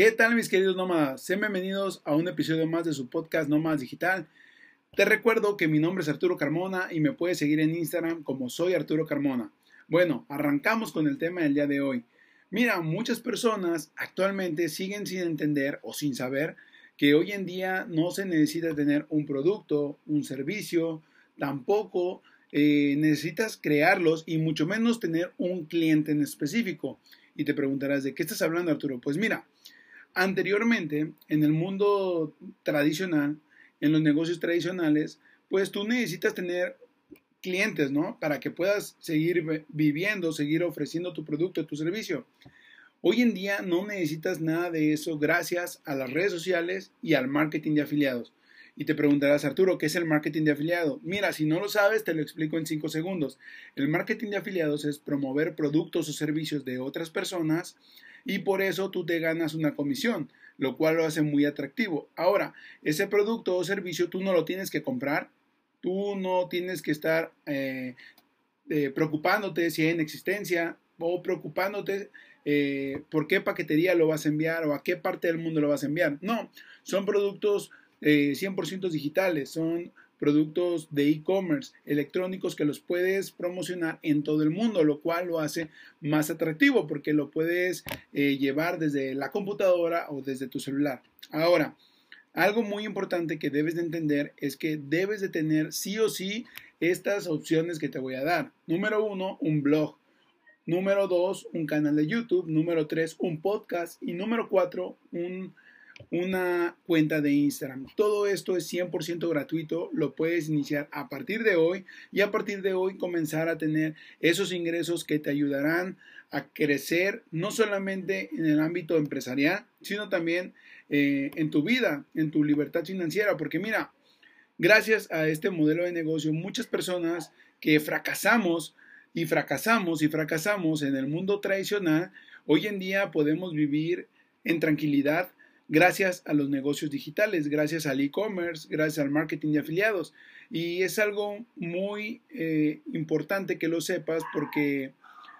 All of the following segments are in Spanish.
¿Qué tal mis queridos nómadas? Sean bienvenidos a un episodio más de su podcast Nómadas Digital. Te recuerdo que mi nombre es Arturo Carmona y me puedes seguir en Instagram como soy Arturo Carmona. Bueno, arrancamos con el tema del día de hoy. Mira, muchas personas actualmente siguen sin entender o sin saber que hoy en día no se necesita tener un producto, un servicio, tampoco eh, necesitas crearlos y mucho menos tener un cliente en específico. Y te preguntarás, ¿de qué estás hablando Arturo? Pues mira, anteriormente en el mundo tradicional, en los negocios tradicionales, pues tú necesitas tener clientes, ¿no? Para que puedas seguir viviendo, seguir ofreciendo tu producto, tu servicio. Hoy en día no necesitas nada de eso gracias a las redes sociales y al marketing de afiliados. Y te preguntarás, Arturo, ¿qué es el marketing de afiliado? Mira, si no lo sabes, te lo explico en 5 segundos. El marketing de afiliados es promover productos o servicios de otras personas y por eso tú te ganas una comisión, lo cual lo hace muy atractivo. Ahora, ese producto o servicio tú no lo tienes que comprar, tú no tienes que estar eh, eh, preocupándote si hay en existencia o preocupándote eh, por qué paquetería lo vas a enviar o a qué parte del mundo lo vas a enviar. No, son productos 100% eh, digitales, son productos de e-commerce electrónicos que los puedes promocionar en todo el mundo, lo cual lo hace más atractivo porque lo puedes eh, llevar desde la computadora o desde tu celular. Ahora, algo muy importante que debes de entender es que debes de tener sí o sí estas opciones que te voy a dar. Número uno, un blog. Número dos, un canal de YouTube. Número tres, un podcast. Y número cuatro, un una cuenta de Instagram. Todo esto es 100% gratuito, lo puedes iniciar a partir de hoy y a partir de hoy comenzar a tener esos ingresos que te ayudarán a crecer no solamente en el ámbito empresarial, sino también eh, en tu vida, en tu libertad financiera, porque mira, gracias a este modelo de negocio, muchas personas que fracasamos y fracasamos y fracasamos en el mundo tradicional, hoy en día podemos vivir en tranquilidad, gracias a los negocios digitales, gracias al e-commerce, gracias al marketing de afiliados. Y es algo muy eh, importante que lo sepas porque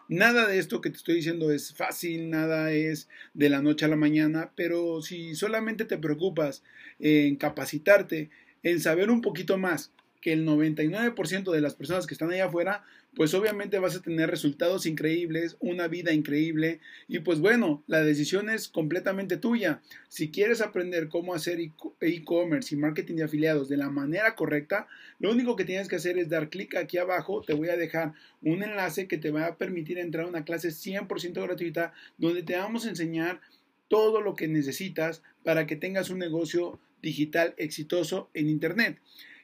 nada de esto que te estoy diciendo es fácil, nada es de la noche a la mañana, pero si solamente te preocupas en capacitarte, en saber un poquito más que el 99% de las personas que están allá afuera pues obviamente vas a tener resultados increíbles, una vida increíble y pues bueno, la decisión es completamente tuya. Si quieres aprender cómo hacer e-commerce y marketing de afiliados de la manera correcta, lo único que tienes que hacer es dar clic aquí abajo, te voy a dejar un enlace que te va a permitir entrar a una clase 100% gratuita donde te vamos a enseñar todo lo que necesitas para que tengas un negocio digital exitoso en Internet.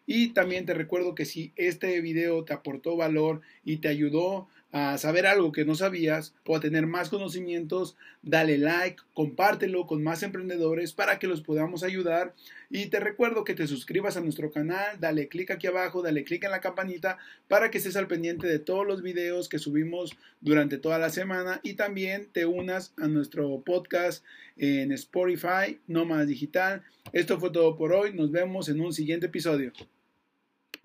Y también te recuerdo que si este video te aportó valor y te ayudó a saber algo que no sabías o a tener más conocimientos, dale like, compártelo con más emprendedores para que los podamos ayudar. Y te recuerdo que te suscribas a nuestro canal, dale clic aquí abajo, dale clic en la campanita para que estés al pendiente de todos los videos que subimos durante toda la semana y también te unas a nuestro podcast en Spotify, Más Digital. Esto fue todo por hoy, nos vemos en un siguiente episodio.